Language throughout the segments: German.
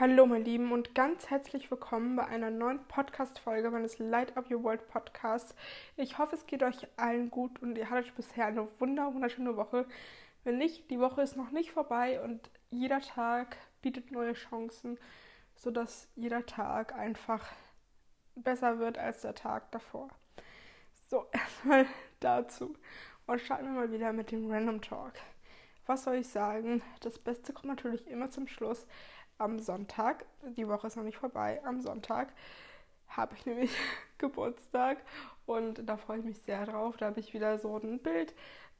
Hallo, meine Lieben, und ganz herzlich willkommen bei einer neuen Podcast-Folge meines Light Up Your World Podcasts. Ich hoffe, es geht euch allen gut und ihr hattet bisher eine wunder wunderschöne Woche. Wenn nicht, die Woche ist noch nicht vorbei und jeder Tag bietet neue Chancen, sodass jeder Tag einfach besser wird als der Tag davor. So, erstmal dazu. Und starten wir mal wieder mit dem Random Talk. Was soll ich sagen? Das Beste kommt natürlich immer zum Schluss am Sonntag, die Woche ist noch nicht vorbei, am Sonntag habe ich nämlich Geburtstag und da freue ich mich sehr drauf. Da habe ich wieder so ein Bild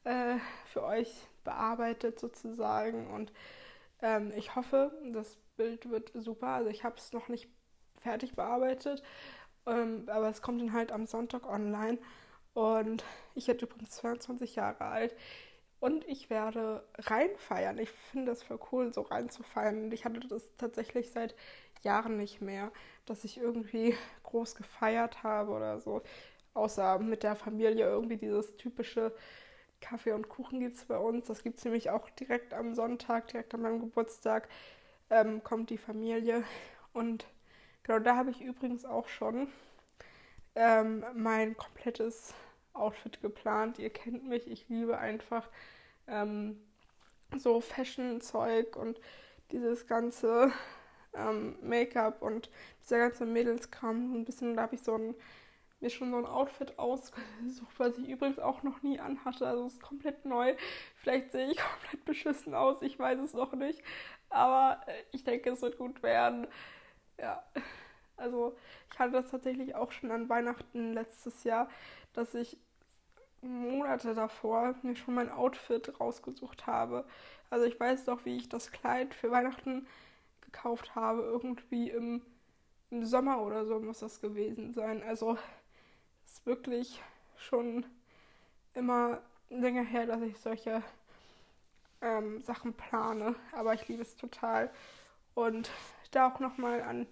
äh, für euch bearbeitet sozusagen und ähm, ich hoffe, das Bild wird super. Also ich habe es noch nicht fertig bearbeitet, ähm, aber es kommt dann halt am Sonntag online und ich werde übrigens 22 Jahre alt. Und ich werde reinfeiern. Ich finde das voll cool, so reinzufeiern. Und ich hatte das tatsächlich seit Jahren nicht mehr, dass ich irgendwie groß gefeiert habe oder so. Außer mit der Familie irgendwie dieses typische Kaffee und Kuchen gibt es bei uns. Das gibt es nämlich auch direkt am Sonntag, direkt an meinem Geburtstag, ähm, kommt die Familie. Und genau da habe ich übrigens auch schon ähm, mein komplettes Outfit geplant. Ihr kennt mich, ich liebe einfach ähm, so Fashion-Zeug und dieses ganze ähm, Make-up und dieser ganze Mädelskram. Ein bisschen, da habe ich so ein, mir schon so ein Outfit ausgesucht, was ich übrigens auch noch nie anhatte. Also es ist komplett neu. Vielleicht sehe ich komplett beschissen aus, ich weiß es noch nicht. Aber äh, ich denke, es wird gut werden. Ja. Also ich hatte das tatsächlich auch schon an Weihnachten letztes Jahr, dass ich Monate davor mir schon mein Outfit rausgesucht habe. Also ich weiß doch, wie ich das Kleid für Weihnachten gekauft habe. Irgendwie im, im Sommer oder so muss das gewesen sein. Also es ist wirklich schon immer länger her, dass ich solche ähm, Sachen plane. Aber ich liebe es total. Und da auch nochmal an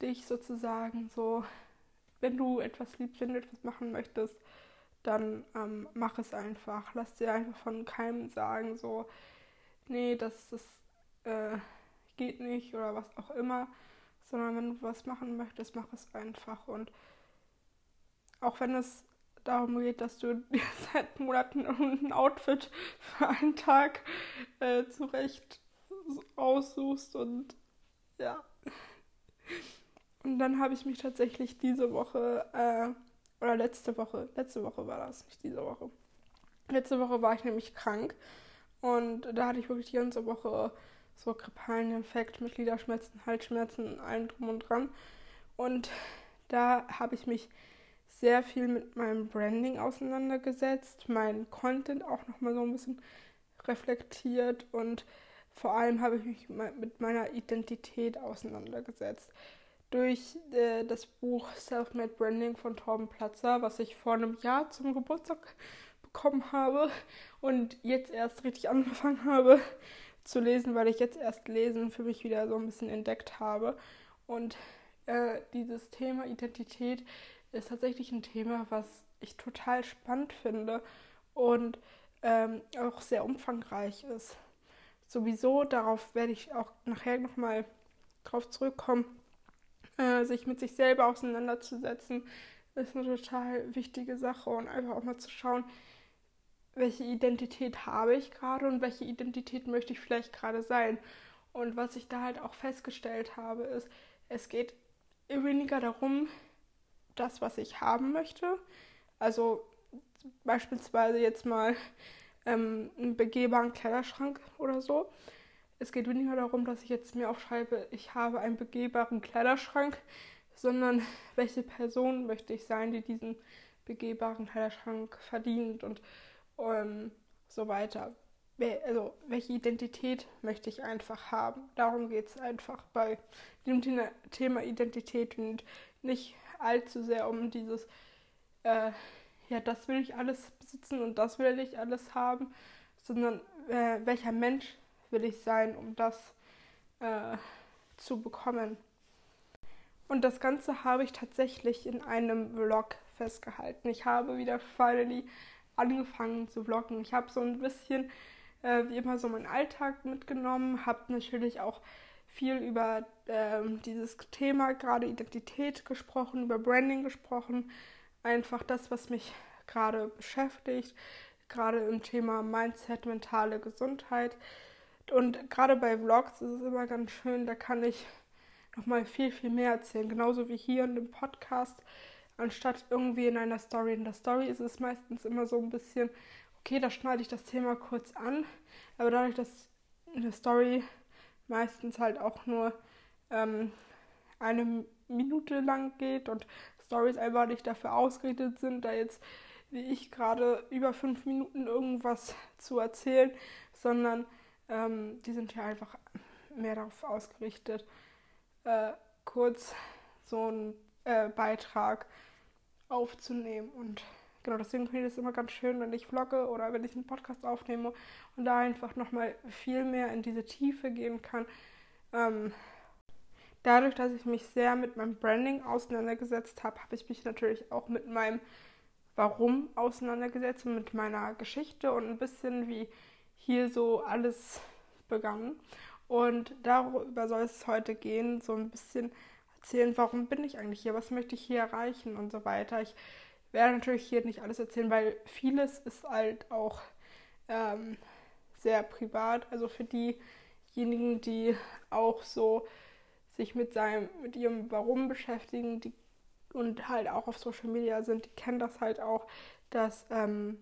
dich sozusagen so, wenn du etwas liebst, wenn du etwas machen möchtest, dann ähm, mach es einfach. Lass dir einfach von keinem sagen, so, nee, das, das äh, geht nicht oder was auch immer, sondern wenn du was machen möchtest, mach es einfach. Und auch wenn es darum geht, dass du dir seit Monaten ein Outfit für einen Tag äh, zurecht aussuchst und ja. Und dann habe ich mich tatsächlich diese Woche äh, oder letzte Woche, letzte Woche war das, nicht diese Woche. Letzte Woche war ich nämlich krank und da hatte ich wirklich die ganze Woche so grippalen Infekt mit Gliederschmerzen, Halsschmerzen, allem drum und dran. Und da habe ich mich sehr viel mit meinem Branding auseinandergesetzt, meinen Content auch nochmal so ein bisschen reflektiert und vor allem habe ich mich mit meiner Identität auseinandergesetzt durch äh, das Buch Self-Made Branding von Torben Platzer, was ich vor einem Jahr zum Geburtstag bekommen habe und jetzt erst richtig angefangen habe zu lesen, weil ich jetzt erst Lesen für mich wieder so ein bisschen entdeckt habe. Und äh, dieses Thema Identität ist tatsächlich ein Thema, was ich total spannend finde und ähm, auch sehr umfangreich ist. Sowieso, darauf werde ich auch nachher nochmal drauf zurückkommen äh, sich mit sich selber auseinanderzusetzen, ist eine total wichtige Sache und einfach auch mal zu schauen, welche Identität habe ich gerade und welche Identität möchte ich vielleicht gerade sein. Und was ich da halt auch festgestellt habe, ist, es geht weniger darum, das, was ich haben möchte. Also beispielsweise jetzt mal ähm, einen begehbaren Kleiderschrank oder so. Es geht weniger darum, dass ich jetzt mir aufschreibe, ich habe einen begehbaren Kleiderschrank, sondern welche Person möchte ich sein, die diesen begehbaren Kleiderschrank verdient und ähm, so weiter. Also, welche Identität möchte ich einfach haben? Darum geht es einfach bei dem Thema Identität und nicht allzu sehr um dieses, äh, ja, das will ich alles besitzen und das will ich alles haben, sondern äh, welcher Mensch will ich sein, um das äh, zu bekommen. Und das Ganze habe ich tatsächlich in einem Vlog festgehalten. Ich habe wieder finally angefangen zu vloggen. Ich habe so ein bisschen äh, wie immer so meinen Alltag mitgenommen, habe natürlich auch viel über ähm, dieses Thema, gerade Identität gesprochen, über Branding gesprochen. Einfach das, was mich gerade beschäftigt, gerade im Thema Mindset, mentale Gesundheit. Und gerade bei Vlogs ist es immer ganz schön, da kann ich nochmal viel, viel mehr erzählen. Genauso wie hier in dem Podcast, anstatt irgendwie in einer Story. In der Story ist es meistens immer so ein bisschen, okay, da schneide ich das Thema kurz an, aber dadurch, dass eine Story meistens halt auch nur ähm, eine Minute lang geht und Stories einfach nicht dafür ausgerichtet sind, da jetzt wie ich gerade über fünf Minuten irgendwas zu erzählen, sondern ähm, die sind ja einfach mehr darauf ausgerichtet, äh, kurz so einen äh, Beitrag aufzunehmen. Und genau deswegen finde ich es immer ganz schön, wenn ich vlogge oder wenn ich einen Podcast aufnehme und da einfach nochmal viel mehr in diese Tiefe gehen kann. Ähm, dadurch, dass ich mich sehr mit meinem Branding auseinandergesetzt habe, habe ich mich natürlich auch mit meinem Warum auseinandergesetzt und mit meiner Geschichte und ein bisschen wie hier so alles begann. Und darüber soll es heute gehen, so ein bisschen erzählen, warum bin ich eigentlich hier, was möchte ich hier erreichen und so weiter. Ich werde natürlich hier nicht alles erzählen, weil vieles ist halt auch ähm, sehr privat. Also für diejenigen, die auch so sich mit seinem, mit ihrem Warum beschäftigen, die und halt auch auf Social Media sind, die kennen das halt auch, dass ähm,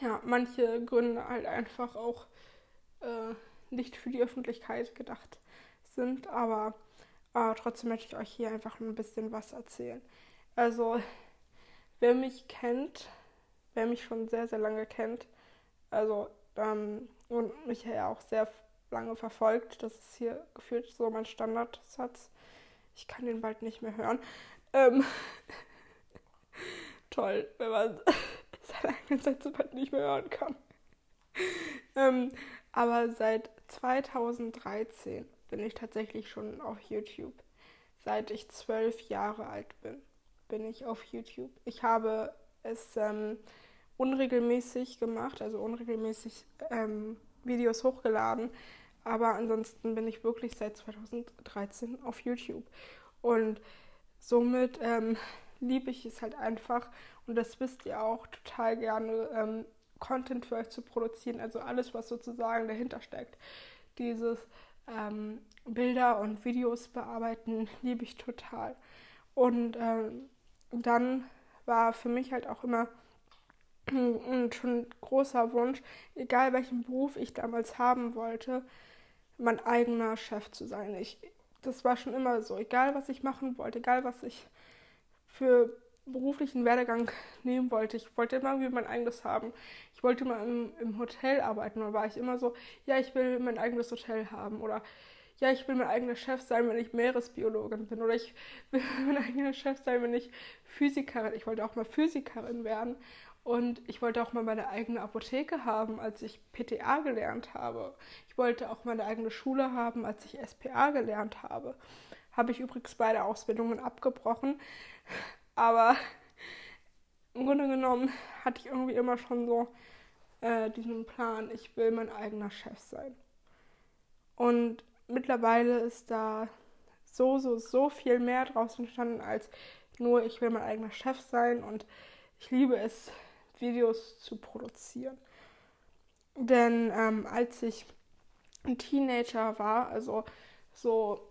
ja, manche Gründe halt einfach auch äh, nicht für die Öffentlichkeit gedacht sind, aber äh, trotzdem möchte ich euch hier einfach ein bisschen was erzählen. Also, wer mich kennt, wer mich schon sehr, sehr lange kennt, also ähm, und mich ja auch sehr lange verfolgt, das ist hier gefühlt so mein Standardsatz. Ich kann den bald nicht mehr hören. Ähm, toll, wenn man eigenen Sätze bald nicht mehr hören kann. Ähm, aber seit 2013 bin ich tatsächlich schon auf YouTube. Seit ich zwölf Jahre alt bin, bin ich auf YouTube. Ich habe es ähm, unregelmäßig gemacht, also unregelmäßig ähm, Videos hochgeladen. Aber ansonsten bin ich wirklich seit 2013 auf YouTube. Und somit ähm, liebe ich es halt einfach, und das wisst ihr auch, total gerne ähm, Content für euch zu produzieren, also alles, was sozusagen dahinter steckt. Dieses ähm, Bilder und Videos bearbeiten, liebe ich total. Und ähm, dann war für mich halt auch immer ein schon großer Wunsch, egal welchen Beruf ich damals haben wollte, mein eigener Chef zu sein. Ich, das war schon immer so, egal was ich machen wollte, egal was ich für beruflichen Werdegang nehmen wollte. Ich wollte immer irgendwie mein eigenes haben. Ich wollte immer im, im Hotel arbeiten. Da war ich immer so, ja, ich will mein eigenes Hotel haben. Oder ja, ich will mein eigener Chef sein, wenn ich Meeresbiologin bin. Oder ich will mein eigener Chef sein, wenn ich Physikerin. Ich wollte auch mal Physikerin werden. Und ich wollte auch mal meine eigene Apotheke haben, als ich PTA gelernt habe. Ich wollte auch meine eigene Schule haben, als ich SPA gelernt habe. Habe ich übrigens beide Ausbildungen abgebrochen, aber im Grunde genommen hatte ich irgendwie immer schon so äh, diesen Plan, ich will mein eigener Chef sein. Und mittlerweile ist da so, so, so viel mehr draus entstanden als nur, ich will mein eigener Chef sein und ich liebe es, Videos zu produzieren. Denn ähm, als ich ein Teenager war, also so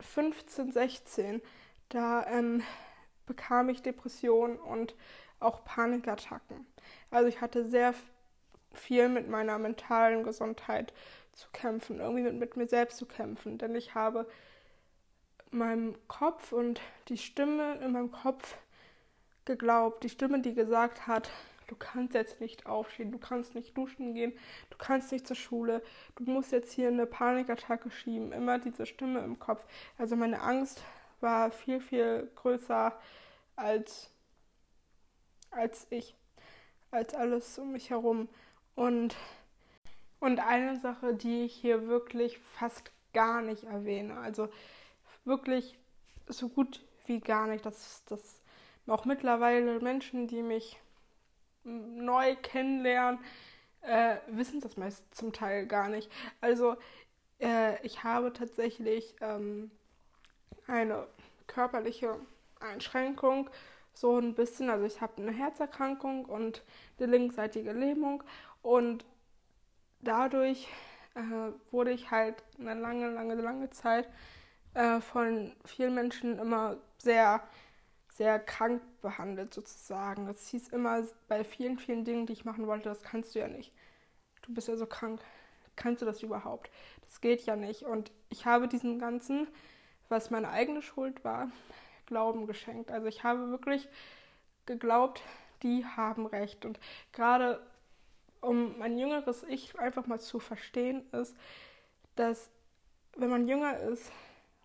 15, 16, da ähm, bekam ich Depressionen und auch Panikattacken. Also ich hatte sehr viel mit meiner mentalen Gesundheit zu kämpfen, irgendwie mit, mit mir selbst zu kämpfen, denn ich habe meinem Kopf und die Stimme in meinem Kopf geglaubt, die Stimme, die gesagt hat, du kannst jetzt nicht aufstehen, du kannst nicht duschen gehen, du kannst nicht zur Schule, du musst jetzt hier eine Panikattacke schieben, immer diese Stimme im Kopf. Also meine Angst war viel, viel größer als, als ich, als alles um mich herum. Und, und eine Sache, die ich hier wirklich fast gar nicht erwähne, also wirklich so gut wie gar nicht, dass, dass auch mittlerweile Menschen, die mich neu kennenlernen, äh, wissen das meist zum Teil gar nicht. Also Äh, ich habe tatsächlich ähm, eine körperliche Einschränkung, so ein bisschen. Also ich habe eine Herzerkrankung und eine linksseitige Lähmung und dadurch äh, wurde ich halt eine lange, lange, lange Zeit äh, von vielen Menschen immer sehr, sehr krank behandelt sozusagen. Es hieß immer bei vielen, vielen Dingen, die ich machen wollte, das kannst du ja nicht. Du bist ja so krank. Kannst du das überhaupt? Das geht ja nicht. Und ich habe diesen ganzen, was meine eigene Schuld war, Glauben geschenkt. Also ich habe wirklich geglaubt, die haben recht. Und gerade um mein jüngeres Ich einfach mal zu verstehen, ist, dass wenn man jünger ist,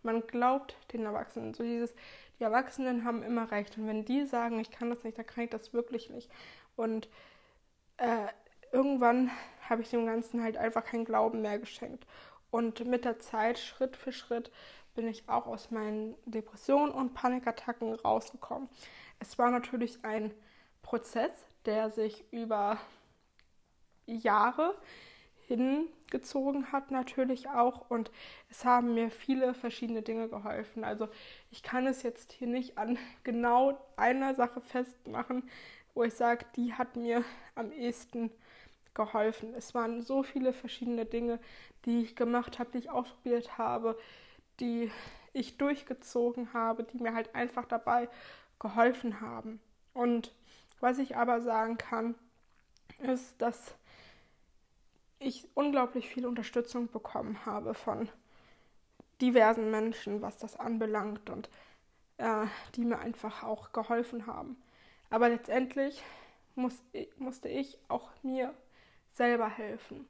man glaubt den Erwachsenen. So dieses, die Erwachsenen haben immer recht. Und wenn die sagen, ich kann das nicht, dann kann ich das wirklich nicht. Und äh, irgendwann habe ich dem Ganzen halt einfach keinen Glauben mehr geschenkt. Und mit der Zeit, Schritt für Schritt, bin ich auch aus meinen Depressionen und Panikattacken rausgekommen. Es war natürlich ein Prozess, der sich über Jahre hingezogen hat natürlich auch und es haben mir viele verschiedene Dinge geholfen. Also ich kann es jetzt hier nicht an genau einer Sache festmachen, wo ich sage, die hat mir am ehesten geholfen. Es waren so viele verschiedene Dinge, die ich gemacht habe, die ich ausprobiert habe, die ich durchgezogen habe, die mir halt einfach dabei geholfen haben. Und was ich aber sagen kann, ist, dass ich unglaublich viel Unterstützung bekommen habe von diversen Menschen, was das anbelangt und äh, die mir einfach auch geholfen haben. Aber letztendlich muss, musste ich auch mir selber helfen.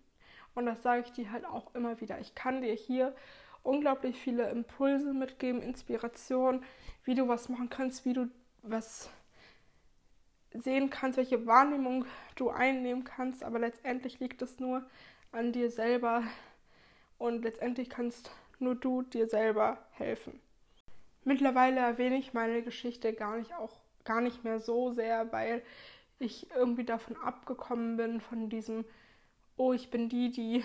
Und das sage ich dir halt auch immer wieder. Ich kann dir hier unglaublich viele Impulse mitgeben, Inspiration, wie du was machen kannst, wie du was sehen kannst, welche Wahrnehmung du einnehmen kannst, aber letztendlich liegt es nur an dir selber und letztendlich kannst nur du dir selber helfen. Mittlerweile erwähne ich meine Geschichte gar nicht auch gar nicht mehr so sehr, weil ich irgendwie davon abgekommen bin von diesem oh, ich bin die, die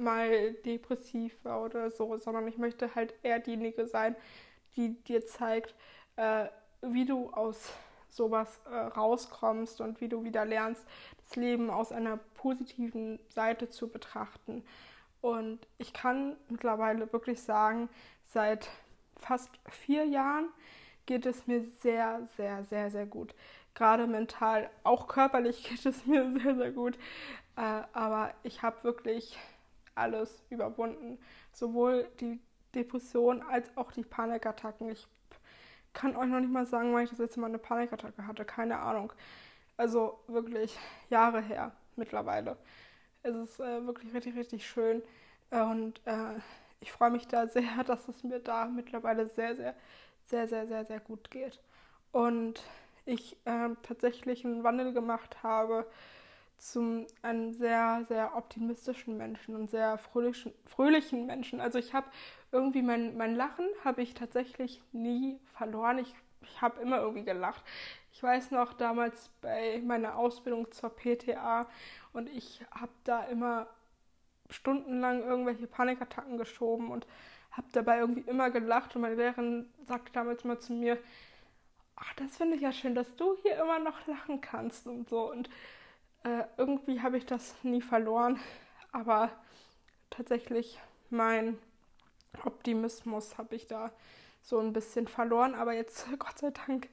mal depressiv war oder so, sondern ich möchte halt eher diejenige sein, die dir zeigt, äh, wie du aus sowas äh, rauskommst und wie du wieder lernst, das Leben aus einer positiven Seite zu betrachten. Und ich kann mittlerweile wirklich sagen, seit fast vier Jahren geht es mir sehr, sehr, sehr, sehr gut. Gerade mental, auch körperlich geht es mir sehr, sehr gut. Äh, aber ich habe wirklich alles überwunden. Sowohl die Depression als auch die Panikattacken. Ich kann euch noch nicht mal sagen, wann ich das letzte Mal eine Panikattacke hatte. Keine Ahnung. Also wirklich Jahre her mittlerweile. Es ist äh, wirklich richtig, richtig schön. Und äh, ich freue mich da sehr, dass es mir da mittlerweile sehr, sehr, sehr, sehr, sehr, sehr gut geht. Und ich äh, tatsächlich einen Wandel gemacht habe zum einem sehr, sehr optimistischen Menschen und sehr fröhlichen, fröhlichen Menschen. Also ich habe irgendwie mein, mein Lachen habe ich tatsächlich nie verloren. Ich, ich habe immer irgendwie gelacht. Ich weiß noch damals bei meiner Ausbildung zur PTA und ich habe da immer stundenlang irgendwelche Panikattacken geschoben und habe dabei irgendwie immer gelacht und meine Lehrerin sagte damals mal zu mir, ach, das finde ich ja schön, dass du hier immer noch lachen kannst und so und äh, irgendwie habe ich das nie verloren, aber tatsächlich mein Optimismus habe ich da so ein bisschen verloren, aber jetzt Gott sei Dank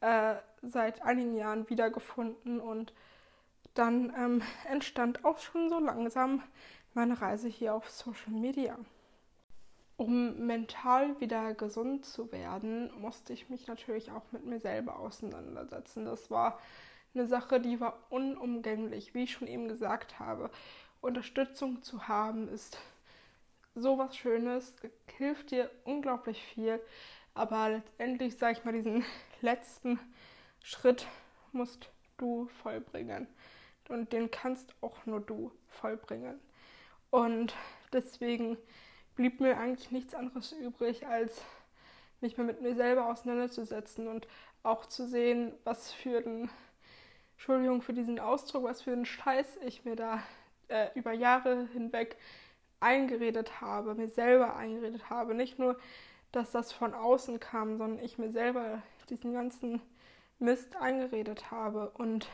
äh, seit einigen Jahren wiedergefunden und dann ähm, entstand auch schon so langsam meine Reise hier auf Social Media. Um mental wieder gesund zu werden, musste ich mich natürlich auch mit mir selber auseinandersetzen. Das war eine Sache, die war unumgänglich, wie ich schon eben gesagt habe. Unterstützung zu haben ist sowas Schönes, hilft dir unglaublich viel, aber letztendlich, sag ich mal, diesen letzten Schritt musst du vollbringen. Und den kannst auch nur du vollbringen. Und deswegen blieb mir eigentlich nichts anderes übrig, als mich mal mit mir selber auseinanderzusetzen und auch zu sehen, was für ein Entschuldigung für diesen Ausdruck, was für einen Scheiß ich mir da äh, über Jahre hinweg eingeredet habe, mir selber eingeredet habe. Nicht nur, dass das von außen kam, sondern ich mir selber diesen ganzen Mist eingeredet habe. Und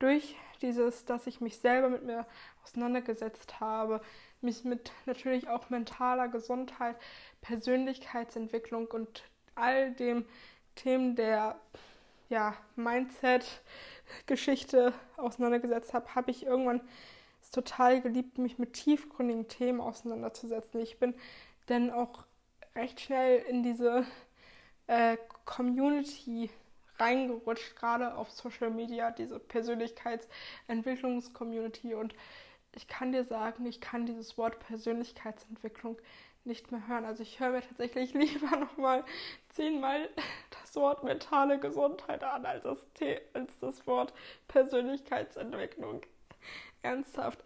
durch dieses, dass ich mich selber mit mir auseinandergesetzt habe, mich mit natürlich auch mentaler Gesundheit, Persönlichkeitsentwicklung und all dem Themen der ja, Mindset-Geschichte auseinandergesetzt habe, habe ich irgendwann es total geliebt, mich mit tiefgründigen Themen auseinanderzusetzen. Ich bin dann auch recht schnell in diese äh, Community reingerutscht, gerade auf Social Media, diese Persönlichkeitsentwicklungs-Community. Und ich kann dir sagen, ich kann dieses Wort Persönlichkeitsentwicklung nicht mehr hören. Also ich höre mir tatsächlich lieber nochmal zehnmal Wort mentale Gesundheit an, als das, als das Wort Persönlichkeitsentwicklung. Ernsthaft.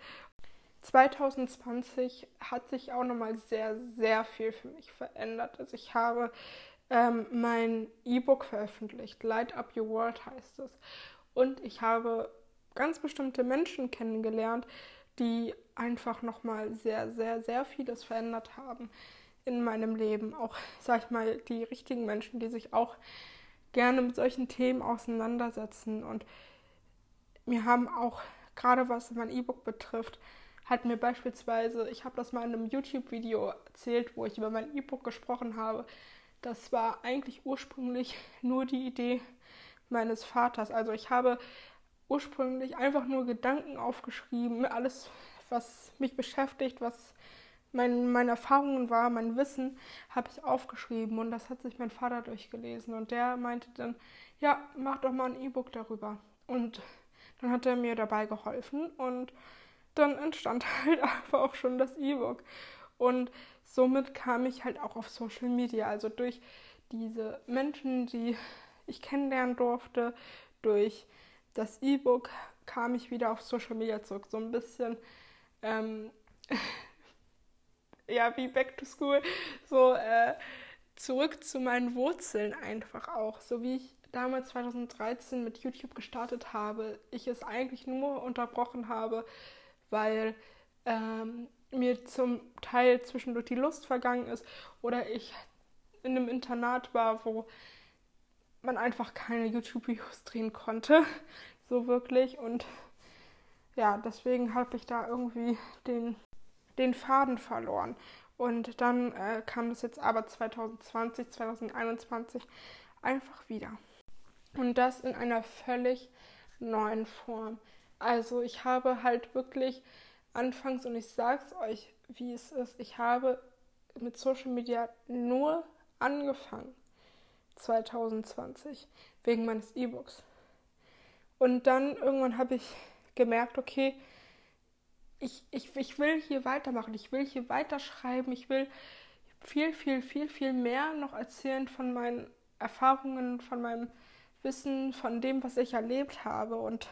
2020 hat sich auch nochmal sehr, sehr viel für mich verändert. Also ich habe ähm, mein E-Book veröffentlicht. Light Up Your World heißt es. Und ich habe ganz bestimmte Menschen kennengelernt, die einfach nochmal sehr, sehr, sehr vieles verändert haben in meinem Leben. Auch, sag ich mal, die richtigen Menschen, die sich auch gerne mit solchen Themen auseinandersetzen. Und mir haben auch, gerade was mein E-Book betrifft, hat mir beispielsweise, ich habe das mal in einem YouTube-Video erzählt, wo ich über mein E-Book gesprochen habe, das war eigentlich ursprünglich nur die Idee meines Vaters. Also ich habe ursprünglich einfach nur Gedanken aufgeschrieben, alles, was mich beschäftigt, was mein, meine Erfahrungen war, mein Wissen, habe ich aufgeschrieben und das hat sich mein Vater durchgelesen und der meinte dann, ja, mach doch mal ein E-Book darüber. Und dann hat er mir dabei geholfen und dann entstand halt einfach auch schon das E-Book. Und somit kam ich halt auch auf Social Media, also durch diese Menschen, die ich kennenlernen durfte, durch das E-Book kam ich wieder auf Social Media zurück. So ein bisschen, ähm, ja, wie Back to School, so äh, zurück zu meinen Wurzeln einfach auch. So wie ich damals 2013 mit YouTube gestartet habe, ich es eigentlich nur unterbrochen habe, weil ähm, mir zum Teil zwischendurch die Lust vergangen ist oder ich in einem Internat war, wo man einfach keine YouTube-Videos drehen konnte, so wirklich. Und ja, deswegen habe ich da irgendwie den, den Faden verloren. Und dann äh, kam das jetzt aber 2020, 2021 einfach wieder. Und das in einer völlig neuen Form. Also ich habe halt wirklich anfangs, und ich sag's euch, wie es ist, ich habe mit Social Media nur angefangen 2020 wegen meines E-Books. Und dann irgendwann habe ich gemerkt, okay, ich, ich, ich will hier weitermachen, ich will hier weiterschreiben, ich will viel, viel, viel, viel mehr noch erzählen von meinen Erfahrungen, von meinem Wissen, von dem, was ich erlebt habe. Und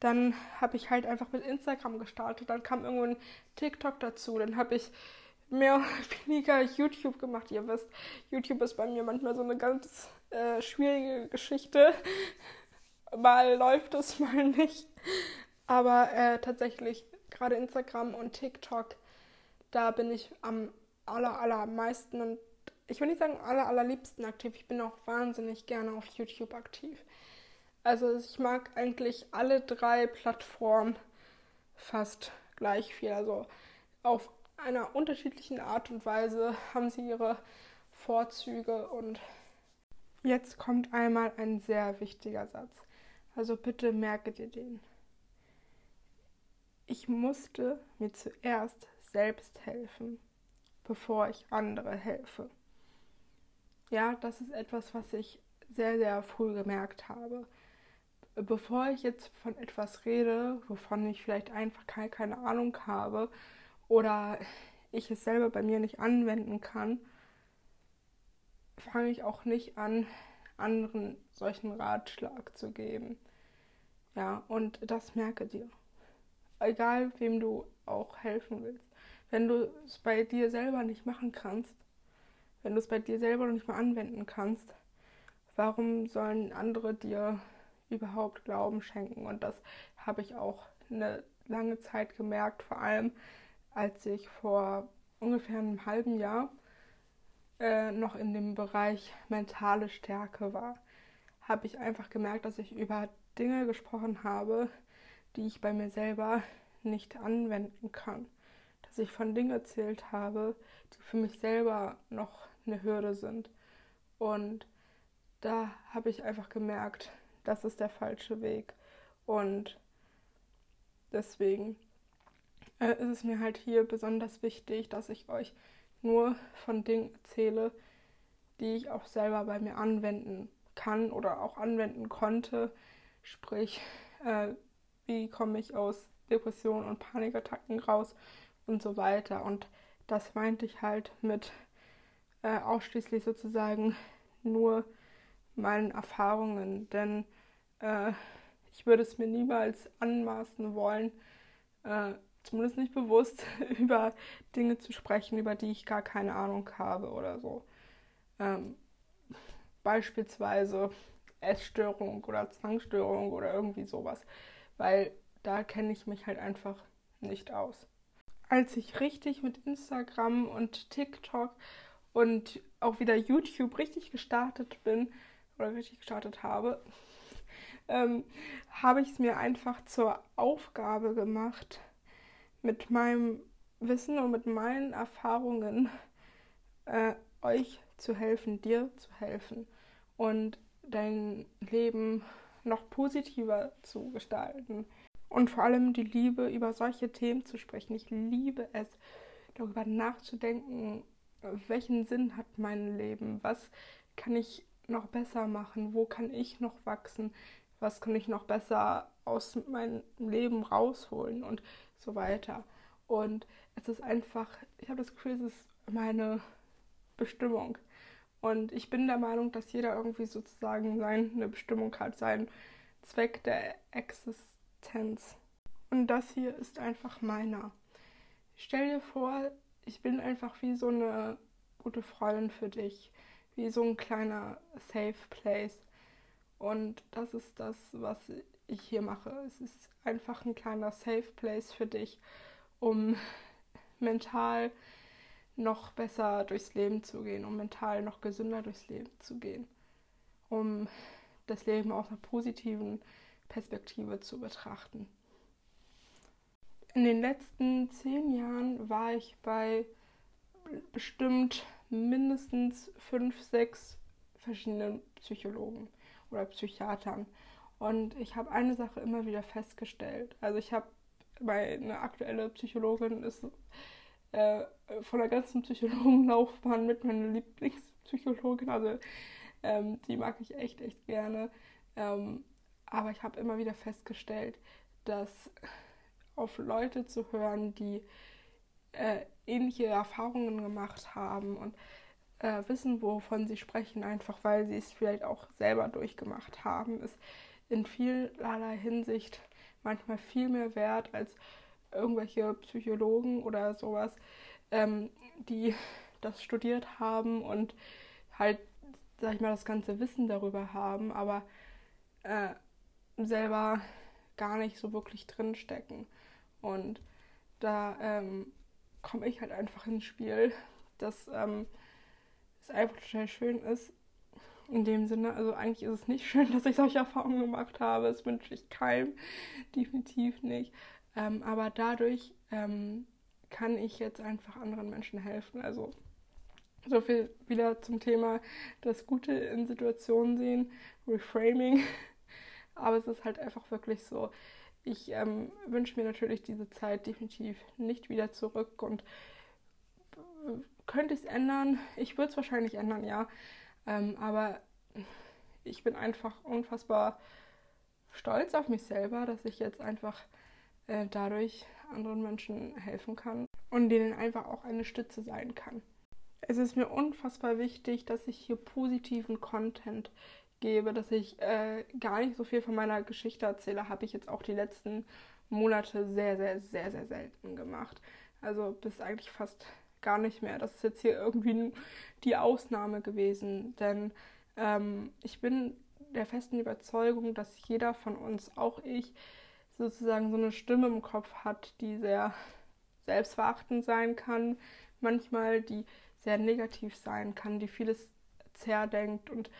dann habe ich halt einfach mit Instagram gestartet. Dann kam irgendwann TikTok dazu. Dann habe ich mehr oder weniger YouTube gemacht. Ihr wisst, YouTube ist bei mir manchmal so eine ganz äh, schwierige Geschichte. Mal läuft es, mal nicht. Aber äh, tatsächlich, gerade Instagram und TikTok, da bin ich am aller, allermeisten und ich will nicht sagen aller, allerliebsten aktiv. Ich bin auch wahnsinnig gerne auf YouTube aktiv. Also ich mag eigentlich alle drei Plattformen fast gleich viel. Also auf einer unterschiedlichen Art und Weise haben sie ihre Vorzüge und jetzt kommt einmal ein sehr wichtiger Satz. Also bitte merke dir den. Ich musste mir zuerst selbst helfen, bevor ich andere helfe. Ja, das ist etwas, was ich sehr, sehr früh gemerkt habe. Bevor ich jetzt von etwas rede, wovon ich vielleicht einfach keine, Ahnung habe oder ich es selber bei mir nicht anwenden kann, fange ich auch nicht an, anderen solchen Ratschlag zu geben. Ja, und das merke dir. Egal, wem du auch helfen willst. Wenn du es bei dir selber nicht machen kannst, wenn du es bei dir selber noch nicht mal anwenden kannst, warum sollen andere dir überhaupt Glauben schenken? Und das habe ich auch eine lange Zeit gemerkt, vor allem als ich vor ungefähr einem halben Jahr äh, noch in dem Bereich mentale Stärke war, habe ich einfach gemerkt, dass ich über Dinge gesprochen habe, die ich bei mir selber nicht anwenden kann. Dass ich von Dingen erzählt habe, die für mich selber noch eine Hürde sind. Und da habe ich einfach gemerkt, das ist der falsche Weg. Und deswegen äh, ist es mir halt hier besonders wichtig, dass ich euch nur von Dingen erzähle, die ich auch selber bei mir anwenden kann oder auch anwenden konnte. Sprich, äh, wie komme ich aus Depressionen und Panikattacken raus und so weiter. Und das meinte ich halt mit äh, ausschließlich sozusagen nur meinen Erfahrungen, denn äh, ich würde es mir niemals anmaßen wollen, äh, zumindest nicht bewusst, über Dinge zu sprechen, über die ich gar keine Ahnung habe oder so. Ähm, beispielsweise Essstörung oder Zwangsstörung oder irgendwie sowas, weil da kenne ich mich halt einfach nicht aus. Als ich richtig mit Instagram und TikTok und auch wieder YouTube richtig gestartet bin oder richtig gestartet habe, ähm, habe ich es mir einfach zur Aufgabe gemacht, mit meinem Wissen und mit meinen Erfahrungen äh, euch zu helfen, dir zu helfen und dein Leben noch positiver zu gestalten. Und vor allem die Liebe, über solche Themen zu sprechen. Ich liebe es, darüber nachzudenken, welchen Sinn hat mein Leben? Was kann ich noch besser machen? Wo kann ich noch wachsen? Was kann ich noch besser aus meinem Leben rausholen? Und so weiter. Und es ist einfach, ich habe das Gefühl, es ist meine Bestimmung. Und ich bin der Meinung, dass jeder irgendwie sozusagen seine Bestimmung hat, seinen Zweck der Existenz. Und das hier ist einfach meiner. Stell dir vor, ich bin einfach wie so eine gute Freundin für dich, wie so ein kleiner Safe Place. Und das ist das, was ich hier mache. Es ist einfach ein kleiner Safe Place für dich, um mental noch besser durchs Leben zu gehen, um mental noch gesünder durchs Leben zu gehen, um das Leben aus einer positiven Perspektive zu betrachten. In den letzten zehn Jahren war ich bei bestimmt mindestens fünf, sechs verschiedenen Psychologen oder Psychiatern. Und ich habe eine Sache immer wieder festgestellt. Also ich habe meine aktuelle Psychologin ist äh, von der ganzen Psychologenlaufbahn mit meiner Lieblingspsychologin. Also ähm, die mag ich echt, echt gerne. Ähm, aber ich habe immer wieder festgestellt, dass auf Leute zu hören, die äh, ähnliche Erfahrungen gemacht haben und äh, wissen, wovon sie sprechen, einfach weil sie es vielleicht auch selber durchgemacht haben, ist in vielerlei Hinsicht manchmal viel mehr wert als irgendwelche Psychologen oder sowas, ähm, die das studiert haben und halt, sag ich mal, das ganze Wissen darüber haben, aber äh, selber gar nicht so wirklich drinstecken. Und da ähm, komme ich halt einfach ins Spiel, dass ähm, es einfach total schön ist, in dem Sinne. Also eigentlich ist es nicht schön, dass ich solche Erfahrungen gemacht habe. Das wünsche ich keinem, definitiv nicht. Ähm, aber dadurch ähm, kann ich jetzt einfach anderen Menschen helfen. Also so viel wieder zum Thema das Gute in Situationen sehen, Reframing. Aber es ist halt einfach wirklich so. Ich ähm, wünsche mir natürlich diese Zeit definitiv nicht wieder zurück und könnte ich es ändern? Ich würde es wahrscheinlich ändern, ja. Ähm, aber ich bin einfach unfassbar stolz auf mich selber, dass ich jetzt einfach äh, dadurch anderen Menschen helfen kann und denen einfach auch eine Stütze sein kann. Es ist mir unfassbar wichtig, dass ich hier positiven Content gebe, dass ich äh, gar nicht so viel von meiner Geschichte erzähle, habe ich jetzt auch die letzten Monate sehr, sehr, sehr, sehr selten gemacht. Also bis eigentlich fast gar nicht mehr. Das ist jetzt hier irgendwie die Ausnahme gewesen, denn ähm, ich bin der festen Überzeugung, dass jeder von uns, auch ich, sozusagen so eine Stimme im Kopf hat, die sehr selbstverachtend sein kann, manchmal die sehr negativ sein kann, die vieles zerdenkt. Und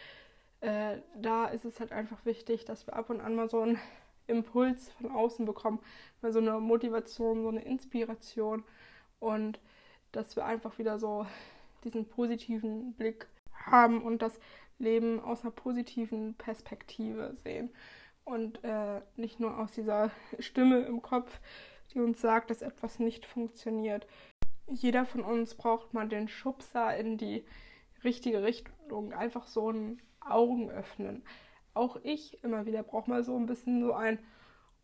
äh, da ist es halt einfach wichtig, dass wir ab und an mal so einen Impuls von außen bekommen, mal so eine Motivation, so eine Inspiration und dass wir einfach wieder so diesen positiven Blick haben und das Leben aus einer positiven Perspektive sehen und äh, nicht nur aus dieser Stimme im Kopf, die uns sagt, dass etwas nicht funktioniert. Jeder von uns braucht mal den Schubser in die richtige Richtung, einfach so ein Augen öffnen. Auch ich immer wieder brauche mal so ein bisschen so ein,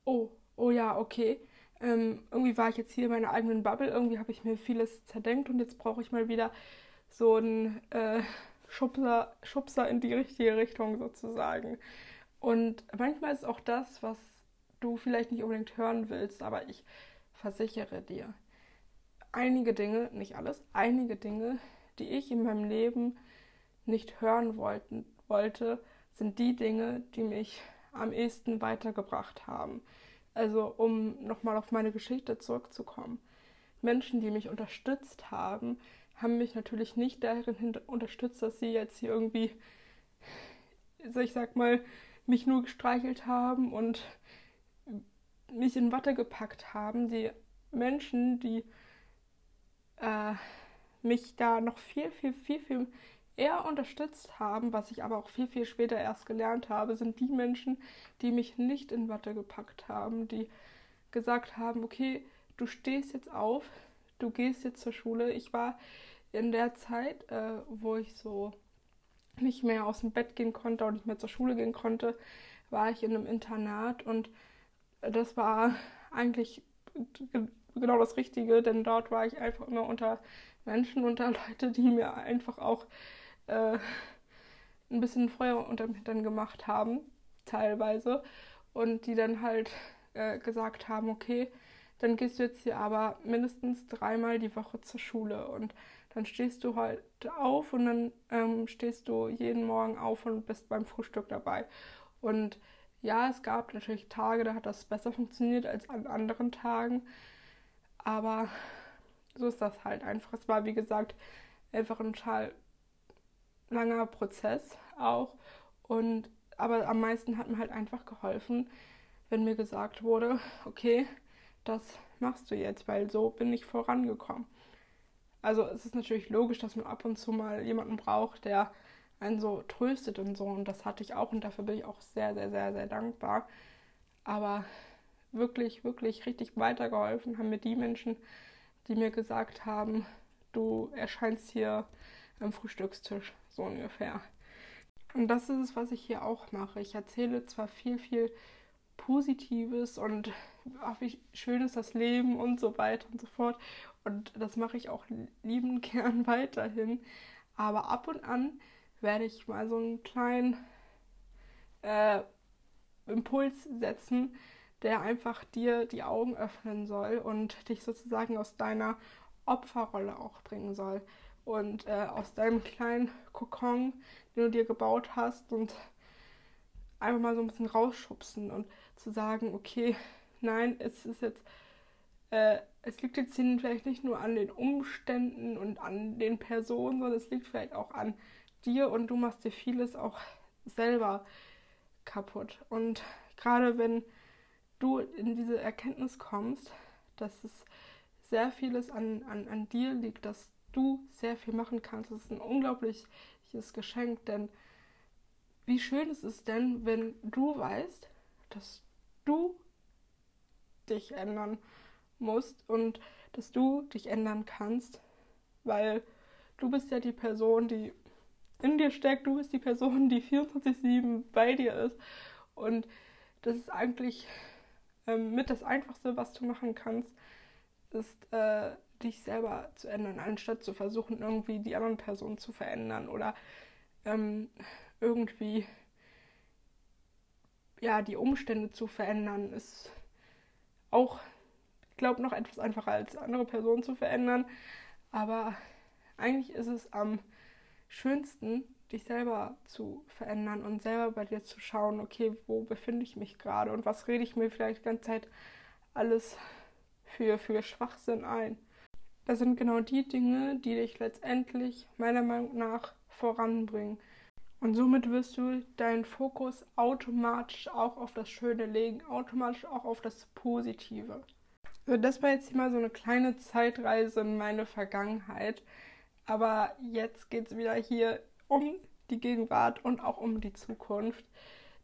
oh, oh ja, okay. Ähm, irgendwie war ich jetzt hier in meiner eigenen Bubble, irgendwie habe ich mir vieles zerdenkt und jetzt brauche ich mal wieder so einen äh, Schubser, Schubser in die richtige Richtung sozusagen. Und manchmal ist auch das, was du vielleicht nicht unbedingt hören willst, aber ich versichere dir, einige Dinge, nicht alles, einige Dinge, die ich in meinem Leben nicht hören wollten, wollte, sind die Dinge, die mich am ehesten weitergebracht haben. Also um nochmal auf meine Geschichte zurückzukommen. Menschen, die mich unterstützt haben, haben mich natürlich nicht darin unterstützt, dass sie jetzt hier irgendwie, also ich sag mal, mich nur gestreichelt haben und mich in Watte gepackt haben. Die Menschen, die äh, mich da noch viel, viel, viel, viel eher unterstützt haben, was ich aber auch viel, viel später erst gelernt habe, sind die Menschen, die mich nicht in Watte gepackt haben, die gesagt haben, okay, du stehst jetzt auf, du gehst jetzt zur Schule. Ich war in der Zeit, äh, wo ich so nicht mehr aus dem Bett gehen konnte und nicht mehr zur Schule gehen konnte, war ich in einem Internat und das war eigentlich genau das Richtige, denn dort war ich einfach immer unter Menschen, unter Leute, die mir einfach auch äh, ein bisschen Feuer unter dem Hintern gemacht haben, teilweise, und die dann halt äh, gesagt haben, okay, dann gehst du jetzt hier aber mindestens dreimal die Woche zur Schule und dann stehst du halt auf und dann ähm, stehst du jeden Morgen auf und bist beim Frühstück dabei. Und ja, es gab natürlich Tage, da hat das besser funktioniert als an anderen Tagen, aber so ist das halt einfach. Es war, wie gesagt, einfach ein total langer Prozess auch. Und aber am meisten hat mir halt einfach geholfen, wenn mir gesagt wurde, okay, das machst du jetzt, weil so bin ich vorangekommen. Also es ist natürlich logisch, dass man ab und zu mal jemanden braucht, der einen so tröstet und so. Und das hatte ich auch und dafür bin ich auch sehr, sehr, sehr, sehr dankbar. Aber wirklich, wirklich richtig weitergeholfen haben mir die Menschen, die mir gesagt haben, du erscheinst hier am Frühstückstisch, so ungefähr. Und das ist es, was ich hier auch mache. Ich erzähle zwar viel, viel Positives und ach, wie schön ist das Leben und so weiter und so fort. Und das mache ich auch liebend gern weiterhin. Aber ab und an werde ich mal so einen kleinen äh, Impuls setzen, der einfach dir die Augen öffnen soll und dich sozusagen aus deiner Opferrolle auch bringen soll und äh, aus deinem kleinen Kokon, den du dir gebaut hast und einfach mal so ein bisschen rausschubsen und zu sagen, okay, nein, es ist jetzt, äh, es liegt jetzt vielleicht nicht nur an den Umständen und an den Personen, sondern es liegt vielleicht auch an dir und du machst dir vieles auch selber kaputt. Und gerade wenn du in diese Erkenntnis kommst, dass es sehr vieles an, an, an dir liegt, dass du sehr viel machen kannst. Das ist ein unglaubliches Geschenk, denn wie schön ist es denn, wenn du weißt, dass du dich ändern musst und dass du dich ändern kannst, weil du bist ja die Person, die in dir steckt, du bist die Person, die 24/7 bei dir ist und das ist eigentlich ähm, mit das Einfachste, was du machen kannst, ist äh, dich selber zu ändern, anstatt zu versuchen, irgendwie die anderen Personen zu verändern oder ähm, irgendwie ja die Umstände zu verändern, ist auch, ich glaube, noch etwas einfacher als andere Personen zu verändern. Aber eigentlich ist es am schönsten, dich selber zu verändern und selber bei dir zu schauen, okay, wo befinde ich mich gerade und was rede ich mir vielleicht die ganze Zeit alles für, für Schwachsinn ein. Das sind genau die Dinge, die dich letztendlich meiner Meinung nach voranbringen. Und somit wirst du deinen Fokus automatisch auch auf das Schöne legen, automatisch auch auf das Positive. Also das war jetzt hier mal so eine kleine Zeitreise in meine Vergangenheit. Aber jetzt geht es wieder hier um die Gegenwart und auch um die Zukunft.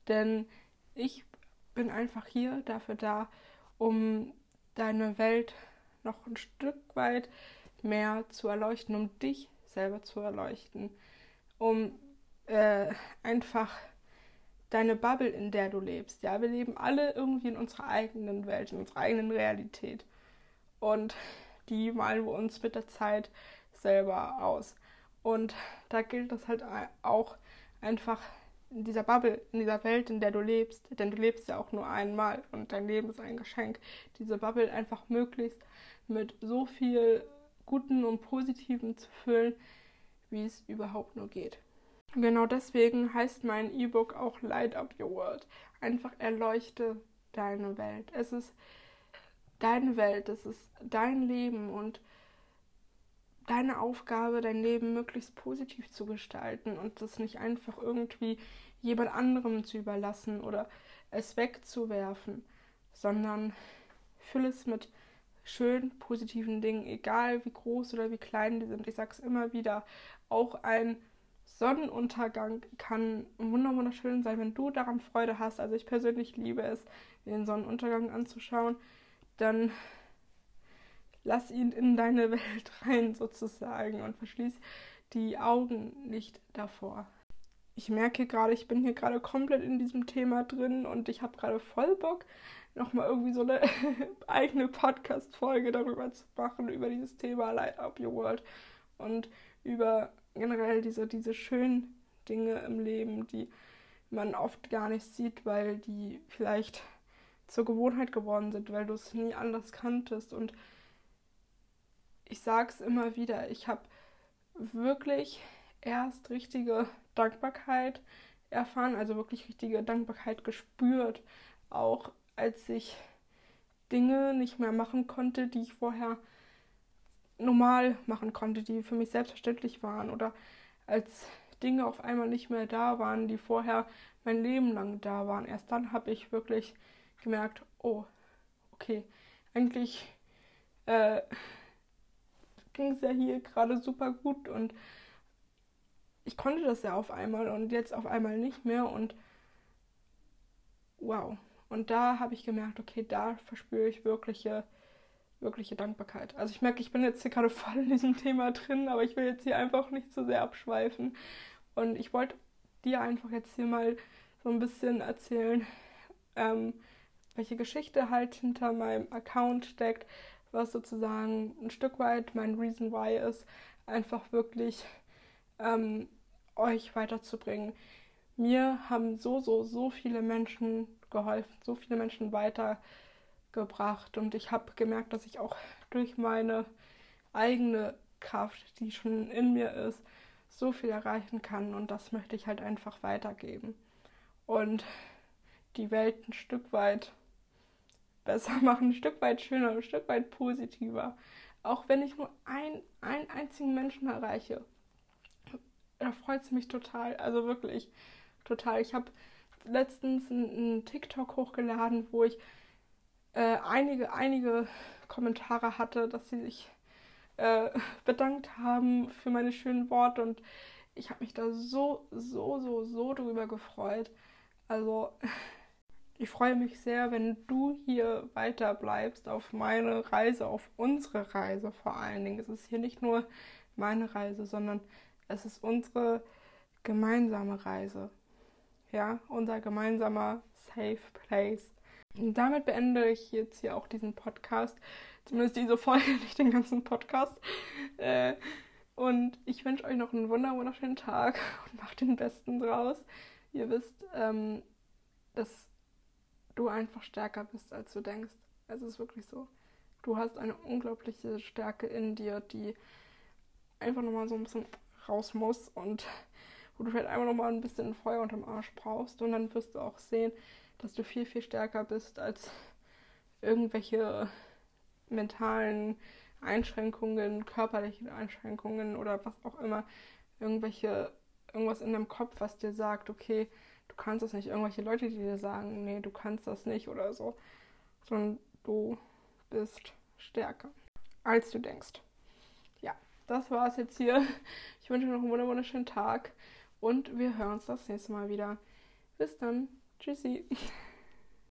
Denn ich bin einfach hier dafür da, um deine Welt noch ein Stück weit mehr zu erleuchten, um dich selber zu erleuchten, um äh, einfach deine Bubble, in der du lebst. Ja, wir leben alle irgendwie in unserer eigenen Welt, in unserer eigenen Realität. Und die malen wir uns mit der Zeit selber aus. Und da gilt es halt auch einfach in dieser Bubble, in dieser Welt, in der du lebst, denn du lebst ja auch nur einmal und dein Leben ist ein Geschenk, diese Bubble einfach möglichst mit so viel Guten und Positiven zu füllen, wie es überhaupt nur geht. Genau deswegen heißt mein E-Book auch Light Up Your World. Einfach erleuchte deine Welt. Es ist deine Welt, es ist dein Leben und deine Aufgabe, dein Leben möglichst positiv zu gestalten und das nicht einfach irgendwie jemand anderem zu überlassen oder es wegzuwerfen, sondern fülle es mit schönen, positiven Dingen, egal wie groß oder wie klein die sind. Ich sage es immer wieder, auch ein Sonnenuntergang kann wunderschön sein, wenn du daran Freude hast. Also ich persönlich liebe es, den Sonnenuntergang anzuschauen. Dann lass ihn in deine Welt rein sozusagen und verschließ die Augen nicht davor. Ich merke gerade, ich bin hier gerade komplett in diesem Thema drin und ich habe gerade voll Bock, nochmal irgendwie so eine eigene Podcast-Folge darüber zu machen, über dieses Thema Light Up Your World und über generell diese, diese schönen Dinge im Leben, die man oft gar nicht sieht, weil die vielleicht zur Gewohnheit geworden sind, weil du es nie anders kanntest. Und ich sage es immer wieder, ich habe wirklich erst richtige Dankbarkeit erfahren, also wirklich richtige Dankbarkeit gespürt, auch als ich Dinge nicht mehr machen konnte, die ich vorher normal machen konnte, die für mich selbstverständlich waren oder als Dinge auf einmal nicht mehr da waren, die vorher mein Leben lang da waren. Erst dann habe ich wirklich gemerkt, oh, okay, eigentlich äh, ging es ja hier gerade super gut und ich konnte das ja auf einmal und jetzt auf einmal nicht mehr und wow. Und da habe ich gemerkt, okay, da verspüre ich wirkliche, wirkliche Dankbarkeit. Also ich merke, ich bin jetzt hier gerade voll in diesem Thema drin, aber ich will jetzt hier einfach nicht so sehr abschweifen. Und ich wollte dir einfach jetzt hier mal so ein bisschen erzählen, ähm, welche Geschichte halt hinter meinem Account steckt, was sozusagen ein Stück weit mein Reason Why ist, einfach wirklich ähm, euch weiterzubringen. Mir haben so, so, so viele Menschen geholfen, so viele Menschen weitergebracht und ich habe gemerkt, dass ich auch durch meine eigene Kraft, die schon in mir ist, so viel erreichen kann und das möchte ich halt einfach weitergeben und die Welt ein Stück weit besser machen, ein Stück weit schöner, ein Stück weit positiver. Auch wenn ich nur ein, einen einzigen Menschen erreiche, da freut es mich total. Also wirklich total. Ich habe letztens einen TikTok hochgeladen, wo ich äh, einige, einige Kommentare hatte, dass sie sich äh, bedankt haben für meine schönen Worte und ich habe mich da so, so, so, so drüber gefreut. Also ich freue mich sehr, wenn du hier weiter bleibst auf meine Reise, auf unsere Reise vor allen Dingen. Es ist hier nicht nur meine Reise, sondern es ist unsere gemeinsame Reise. Ja, unser gemeinsamer Safe Place. Und damit beende ich jetzt hier auch diesen Podcast. Zumindest diese Folge, nicht den ganzen Podcast. Äh, und ich wünsche euch noch einen wunderschönen Tag und macht den Besten draus. Ihr wisst, ähm, dass du einfach stärker bist, als du denkst. Es ist wirklich so. Du hast eine unglaubliche Stärke in dir, die einfach nochmal so ein bisschen raus muss und wo du vielleicht einfach nochmal ein bisschen Feuer unterm Arsch brauchst. Und dann wirst du auch sehen, dass du viel, viel stärker bist als irgendwelche mentalen Einschränkungen, körperlichen Einschränkungen oder was auch immer, irgendwelche, irgendwas in deinem Kopf, was dir sagt, okay, du kannst das nicht, irgendwelche Leute, die dir sagen, nee, du kannst das nicht oder so, sondern du bist stärker, als du denkst. Ja, das war es jetzt hier. Ich wünsche noch einen wunderschönen Tag und wir hören uns das nächste Mal wieder. Bis dann. Tschüssi.